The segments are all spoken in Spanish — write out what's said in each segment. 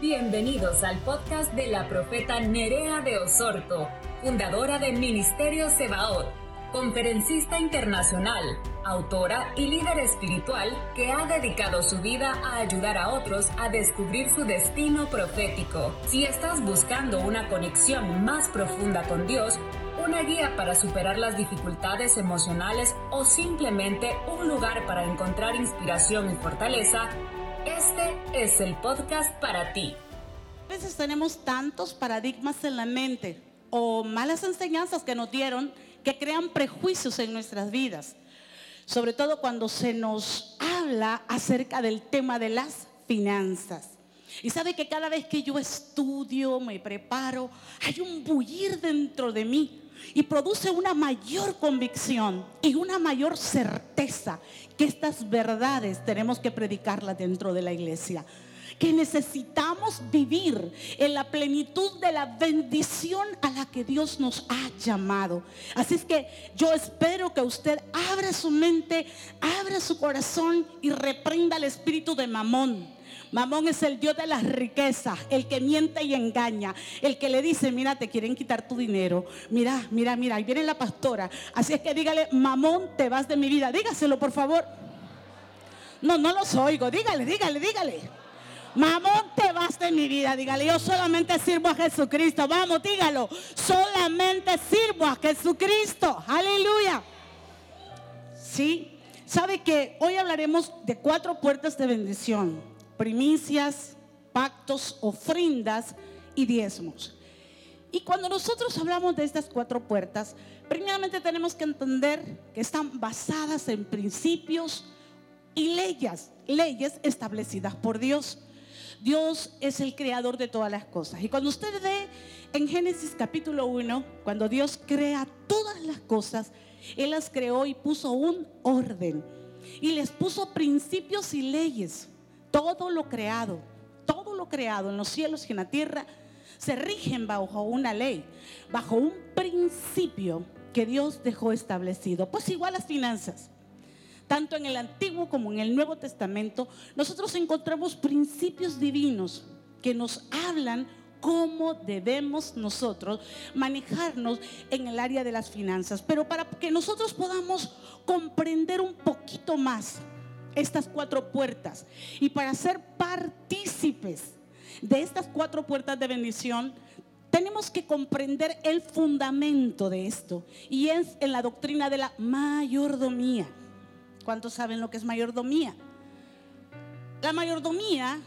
Bienvenidos al podcast de la profeta Nerea de Osorto, fundadora de Ministerio Sebaot, conferencista internacional, autora y líder espiritual que ha dedicado su vida a ayudar a otros a descubrir su destino profético. Si estás buscando una conexión más profunda con Dios, una guía para superar las dificultades emocionales o simplemente un lugar para encontrar inspiración y fortaleza, este es el podcast para ti. A veces tenemos tantos paradigmas en la mente o malas enseñanzas que nos dieron que crean prejuicios en nuestras vidas. Sobre todo cuando se nos habla acerca del tema de las finanzas. Y sabe que cada vez que yo estudio, me preparo, hay un bullir dentro de mí y produce una mayor convicción y una mayor certeza que estas verdades tenemos que predicarlas dentro de la iglesia que necesitamos vivir en la plenitud de la bendición a la que Dios nos ha llamado. Así es que yo espero que usted abra su mente, abra su corazón y reprenda el espíritu de Mamón Mamón es el Dios de las riquezas, el que miente y engaña, el que le dice, mira, te quieren quitar tu dinero. Mira, mira, mira, ahí viene la pastora. Así es que dígale, Mamón, te vas de mi vida. Dígaselo, por favor. No, no los oigo. Dígale, dígale, dígale. Mamón, te vas de mi vida. Dígale, yo solamente sirvo a Jesucristo. Vamos, dígalo. Solamente sirvo a Jesucristo. Aleluya. Sí. ¿Sabe que hoy hablaremos de cuatro puertas de bendición? Primicias, pactos, ofrendas y diezmos. Y cuando nosotros hablamos de estas cuatro puertas, primeramente tenemos que entender que están basadas en principios y leyes, leyes establecidas por Dios. Dios es el creador de todas las cosas. Y cuando usted ve en Génesis capítulo 1, cuando Dios crea todas las cosas, Él las creó y puso un orden. Y les puso principios y leyes todo lo creado, todo lo creado en los cielos y en la tierra, se rigen bajo una ley, bajo un principio que Dios dejó establecido. Pues igual las finanzas. Tanto en el Antiguo como en el Nuevo Testamento, nosotros encontramos principios divinos que nos hablan cómo debemos nosotros manejarnos en el área de las finanzas. Pero para que nosotros podamos comprender un poquito más estas cuatro puertas. Y para ser partícipes de estas cuatro puertas de bendición, tenemos que comprender el fundamento de esto. Y es en la doctrina de la mayordomía. ¿Cuántos saben lo que es mayordomía? La mayordomía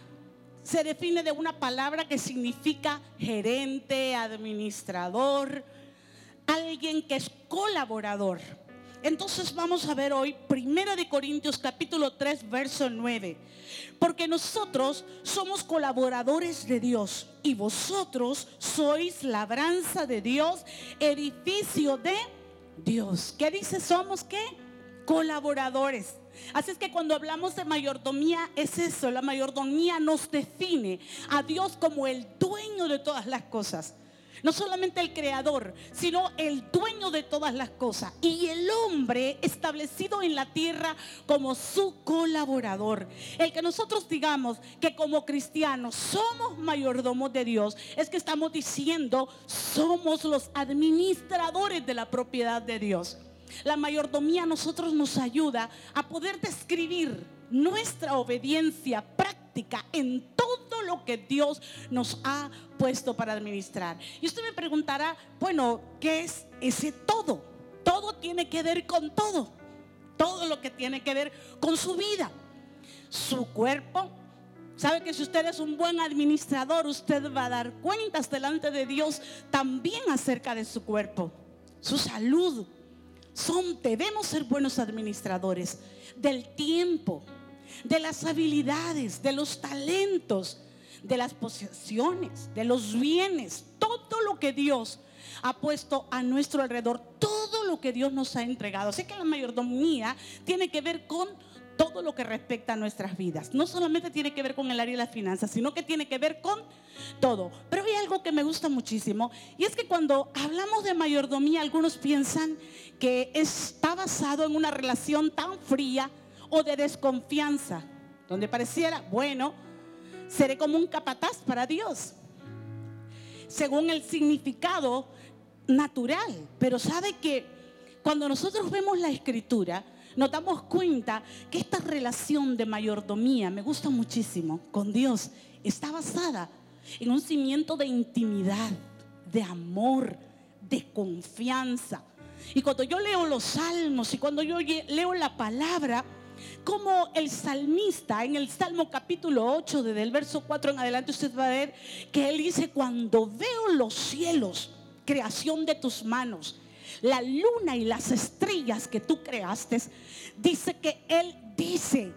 se define de una palabra que significa gerente, administrador, alguien que es colaborador. Entonces vamos a ver hoy Primera de Corintios capítulo 3 verso 9. Porque nosotros somos colaboradores de Dios y vosotros sois labranza de Dios, edificio de Dios. ¿Qué dice? Somos qué? Colaboradores. Así es que cuando hablamos de mayordomía es eso, la mayordomía nos define a Dios como el dueño de todas las cosas. No solamente el creador, sino el dueño de todas las cosas. Y el hombre establecido en la tierra como su colaborador. El que nosotros digamos que como cristianos somos mayordomos de Dios, es que estamos diciendo somos los administradores de la propiedad de Dios. La mayordomía a nosotros nos ayuda a poder describir nuestra obediencia práctica en todo lo que Dios nos ha puesto para administrar. Y usted me preguntará, bueno, ¿qué es ese todo? Todo tiene que ver con todo. Todo lo que tiene que ver con su vida. Su cuerpo. Sabe que si usted es un buen administrador, usted va a dar cuentas delante de Dios también acerca de su cuerpo. Su salud. Son, debemos ser buenos administradores del tiempo, de las habilidades, de los talentos, de las posesiones, de los bienes, todo lo que Dios ha puesto a nuestro alrededor, todo lo que Dios nos ha entregado. Así que la mayordomía tiene que ver con todo lo que respecta a nuestras vidas. No solamente tiene que ver con el área de las finanzas, sino que tiene que ver con todo. Pero hay algo que me gusta muchísimo y es que cuando hablamos de mayordomía, algunos piensan que está basado en una relación tan fría o de desconfianza, donde pareciera, bueno, seré como un capataz para Dios, según el significado natural. Pero sabe que cuando nosotros vemos la escritura, nos damos cuenta que esta relación de mayordomía, me gusta muchísimo, con Dios, está basada en un cimiento de intimidad, de amor, de confianza. Y cuando yo leo los salmos y cuando yo leo la palabra, como el salmista en el Salmo capítulo 8, desde el verso 4 en adelante, usted va a ver que él dice, cuando veo los cielos, creación de tus manos, la luna y las estrellas que tú creaste, dice que él dice,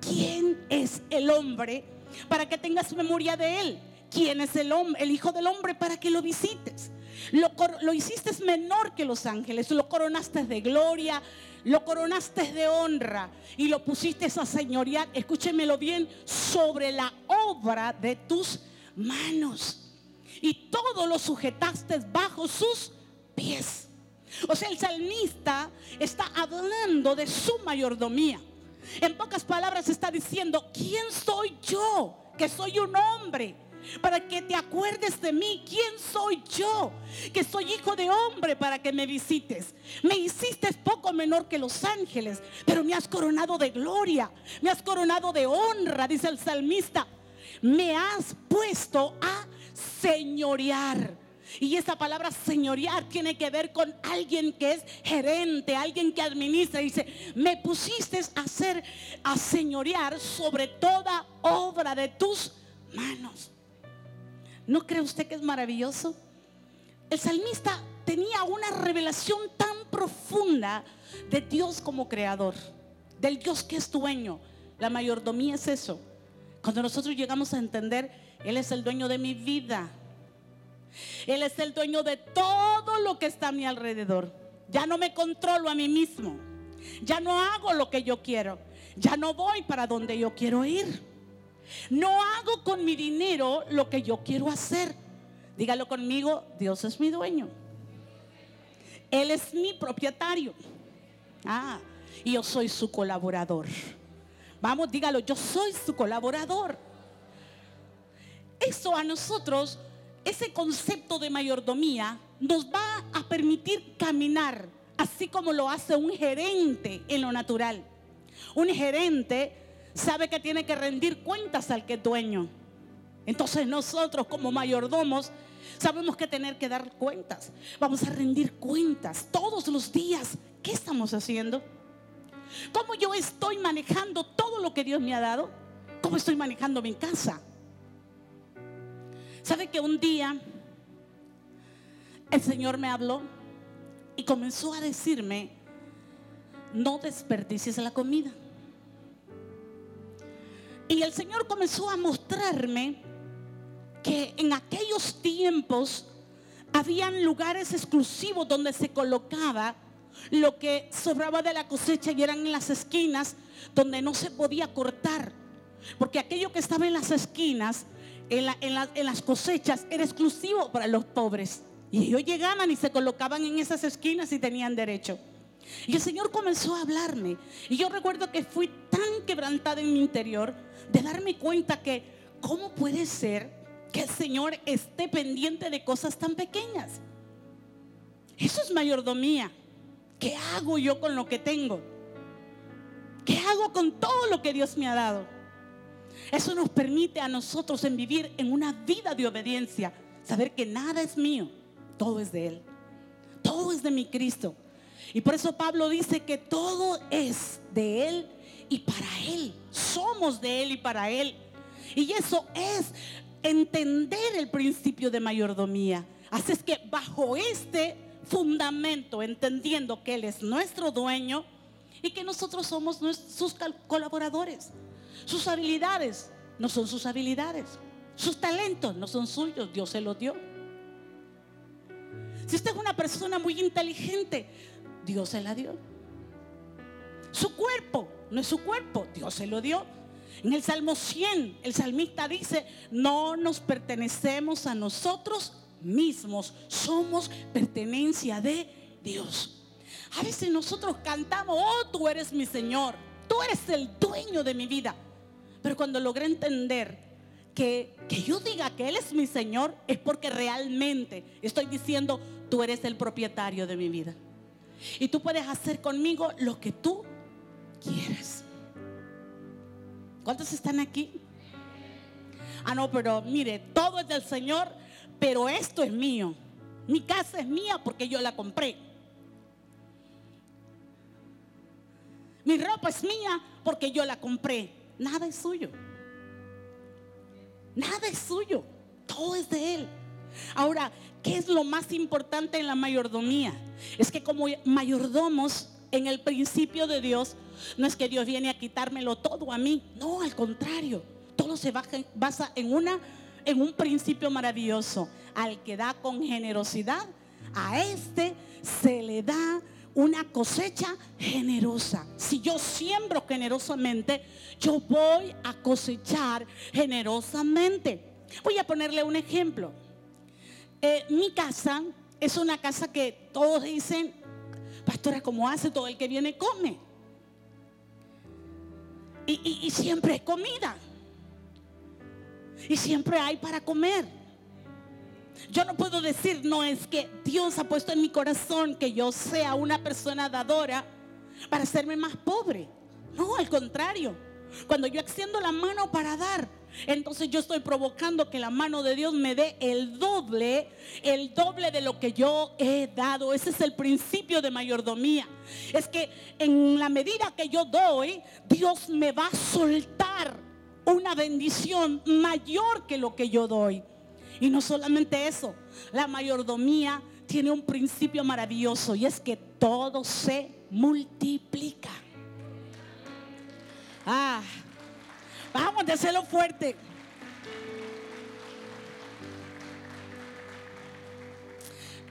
¿quién es el hombre para que tengas memoria de él? ¿Quién es el hombre, el hijo del hombre para que lo visites? Lo, lo hiciste menor que los ángeles, lo coronaste de gloria, lo coronaste de honra y lo pusiste a señorear, escúchemelo bien, sobre la obra de tus manos. Y todo lo sujetaste bajo sus pies. O sea, el salmista está hablando de su mayordomía. En pocas palabras está diciendo, ¿quién soy yo? Que soy un hombre para que te acuerdes de mí. ¿Quién soy yo? Que soy hijo de hombre para que me visites. Me hiciste poco menor que los ángeles, pero me has coronado de gloria, me has coronado de honra, dice el salmista. Me has puesto a señorear. Y esa palabra señorear tiene que ver con alguien que es gerente, alguien que administra. Dice, me pusiste a hacer, a señorear sobre toda obra de tus manos. ¿No cree usted que es maravilloso? El salmista tenía una revelación tan profunda de Dios como creador, del Dios que es dueño. La mayordomía es eso. Cuando nosotros llegamos a entender, Él es el dueño de mi vida. Él es el dueño de todo lo que está a mi alrededor. Ya no me controlo a mí mismo. Ya no hago lo que yo quiero. Ya no voy para donde yo quiero ir. No hago con mi dinero lo que yo quiero hacer. Dígalo conmigo, Dios es mi dueño. Él es mi propietario. Ah, y yo soy su colaborador. Vamos, dígalo, yo soy su colaborador. Eso a nosotros, ese concepto de mayordomía, nos va a permitir caminar, así como lo hace un gerente en lo natural. Un gerente sabe que tiene que rendir cuentas al que es dueño. Entonces nosotros como mayordomos sabemos que tener que dar cuentas. Vamos a rendir cuentas todos los días. ¿Qué estamos haciendo? ¿Cómo yo estoy manejando todo lo que Dios me ha dado? ¿Cómo estoy manejando mi casa? ¿Sabe que un día el Señor me habló y comenzó a decirme, no desperdicies la comida? Y el Señor comenzó a mostrarme que en aquellos tiempos habían lugares exclusivos donde se colocaba lo que sobraba de la cosecha y eran en las esquinas donde no se podía cortar. Porque aquello que estaba en las esquinas, en, en las cosechas, era exclusivo para los pobres. Y ellos llegaban y se colocaban en esas esquinas y tenían derecho. Y el Señor comenzó a hablarme. Y yo recuerdo que fui tan quebrantada en mi interior de darme cuenta que, ¿cómo puede ser que el Señor esté pendiente de cosas tan pequeñas? Eso es mayordomía. ¿Qué hago yo con lo que tengo? ¿Qué hago con todo lo que Dios me ha dado? Eso nos permite a nosotros en vivir en una vida de obediencia, saber que nada es mío, todo es de Él. Todo es de mi Cristo. Y por eso Pablo dice que todo es de Él y para Él. Somos de Él y para Él. Y eso es entender el principio de mayordomía. Así es que bajo este fundamento, entendiendo que Él es nuestro dueño y que nosotros somos sus colaboradores, sus habilidades no son sus habilidades, sus talentos no son suyos, Dios se los dio. Si usted es una persona muy inteligente, Dios se la dio. Su cuerpo no es su cuerpo, Dios se lo dio. En el Salmo 100, el salmista dice, no nos pertenecemos a nosotros mismos, somos pertenencia de Dios. A veces nosotros cantamos, oh, tú eres mi Señor, tú eres el dueño de mi vida. Pero cuando logré entender que, que yo diga que Él es mi Señor es porque realmente estoy diciendo, tú eres el propietario de mi vida. Y tú puedes hacer conmigo lo que tú quieras. ¿Cuántos están aquí? Ah, no, pero mire, todo es del Señor, pero esto es mío. Mi casa es mía porque yo la compré. Mi ropa es mía porque yo la compré. Nada es suyo. Nada es suyo. Todo es de Él. Ahora, ¿qué es lo más importante en la mayordomía? Es que como mayordomos en el principio de Dios, no es que Dios viene a quitármelo todo a mí. No, al contrario. Todo se basa en, una, en un principio maravilloso. Al que da con generosidad, a este se le da una cosecha generosa. Si yo siembro generosamente, yo voy a cosechar generosamente. Voy a ponerle un ejemplo. Eh, mi casa es una casa que todos dicen, pastora, como hace todo el que viene come. y siempre es comida. Y siempre hay para comer. Yo no puedo decir, no es que Dios ha puesto en mi corazón que yo sea una persona dadora para hacerme más pobre. No, al contrario. Cuando yo extiendo la mano para dar, entonces yo estoy provocando que la mano de Dios me dé el doble, el doble de lo que yo he dado. Ese es el principio de mayordomía. Es que en la medida que yo doy, Dios me va a soltar una bendición mayor que lo que yo doy. Y no solamente eso, la mayordomía tiene un principio maravilloso y es que todo se multiplica. Ah, hacerlo fuerte.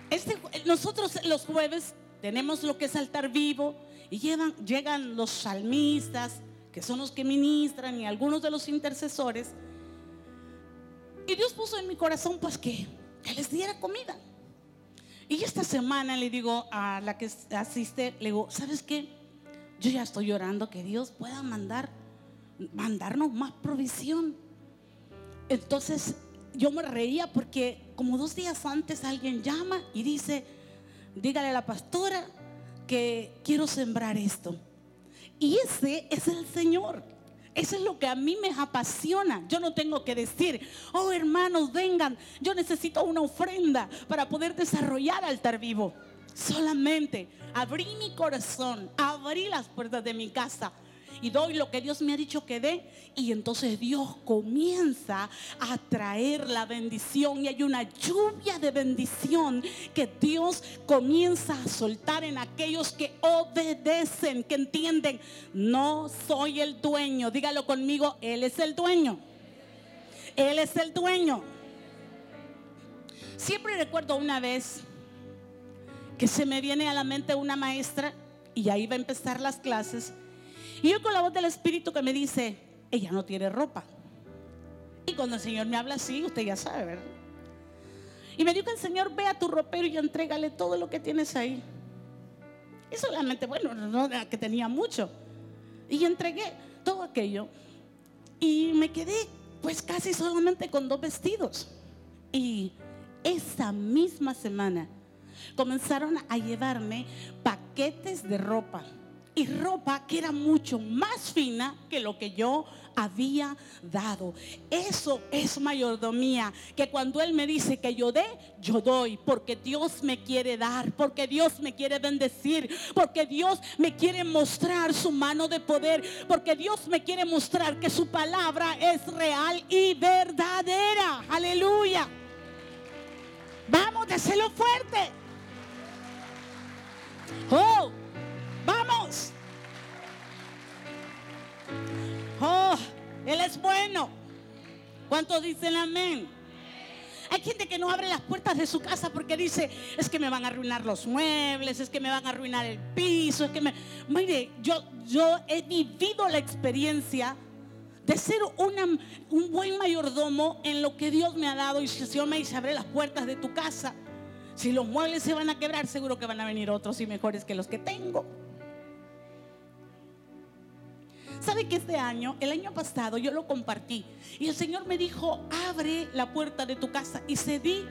Este, nosotros los jueves tenemos lo que es altar vivo y llegan, llegan los salmistas, que son los que ministran y algunos de los intercesores. Y Dios puso en mi corazón pues que, les diera comida. Y esta semana le digo a la que asiste, le digo, ¿sabes qué? Yo ya estoy llorando que Dios pueda mandar, mandarnos más provisión. Entonces yo me reía porque como dos días antes alguien llama y dice, dígale a la pastora que quiero sembrar esto. Y ese es el Señor. Eso es lo que a mí me apasiona. Yo no tengo que decir, oh hermanos, vengan, yo necesito una ofrenda para poder desarrollar altar vivo. Solamente abrí mi corazón, abrí las puertas de mi casa y doy lo que Dios me ha dicho que dé. Y entonces Dios comienza a traer la bendición y hay una lluvia de bendición que Dios comienza a soltar en aquellos que obedecen, que entienden, no soy el dueño. Dígalo conmigo, Él es el dueño. Él es el dueño. Siempre recuerdo una vez que se me viene a la mente una maestra y ahí va a empezar las clases y yo con la voz del Espíritu que me dice, ella no tiene ropa. Y cuando el Señor me habla así, usted ya sabe, ¿verdad? Y me dijo que el Señor ve a tu ropero y entrégale todo lo que tienes ahí. Y solamente, bueno, no que tenía mucho. Y entregué todo aquello. Y me quedé pues casi solamente con dos vestidos. Y esa misma semana comenzaron a llevarme paquetes de ropa y ropa que era mucho más fina que lo que yo había dado. Eso es mayordomía, que cuando Él me dice que yo dé, yo doy, porque Dios me quiere dar, porque Dios me quiere bendecir, porque Dios me quiere mostrar su mano de poder, porque Dios me quiere mostrar que su palabra es real y verdadera. Aleluya. Vamos, hacerlo fuerte. Oh. Vamos. Es bueno. ¿Cuántos dicen amén? Hay gente que no abre las puertas de su casa porque dice, es que me van a arruinar los muebles, es que me van a arruinar el piso, es que me... Mire, yo, yo he vivido la experiencia de ser un buen mayordomo en lo que Dios me ha dado y si Señor me dice, abre las puertas de tu casa. Si los muebles se van a quebrar, seguro que van a venir otros y mejores que los que tengo. ¿Sabe que este año, el año pasado, yo lo compartí y el Señor me dijo, abre la puerta de tu casa y cedí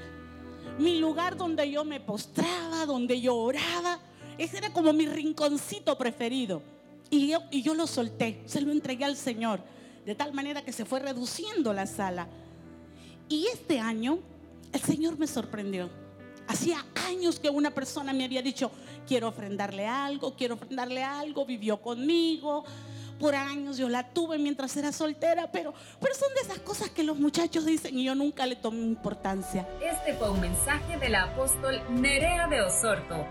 mi lugar donde yo me postraba, donde yo oraba. Ese era como mi rinconcito preferido. Y yo, y yo lo solté, se lo entregué al Señor, de tal manera que se fue reduciendo la sala. Y este año el Señor me sorprendió. Hacía años que una persona me había dicho, quiero ofrendarle algo, quiero ofrendarle algo, vivió conmigo. Por años yo la tuve mientras era soltera, pero, pero son de esas cosas que los muchachos dicen y yo nunca le tomé importancia. Este fue un mensaje del apóstol Nerea de Osorto.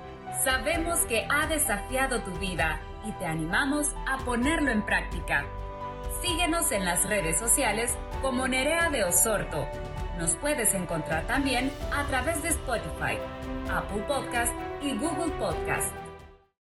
Sabemos que ha desafiado tu vida y te animamos a ponerlo en práctica. Síguenos en las redes sociales como Nerea de Osorto. Nos puedes encontrar también a través de Spotify, Apple Podcast y Google Podcast.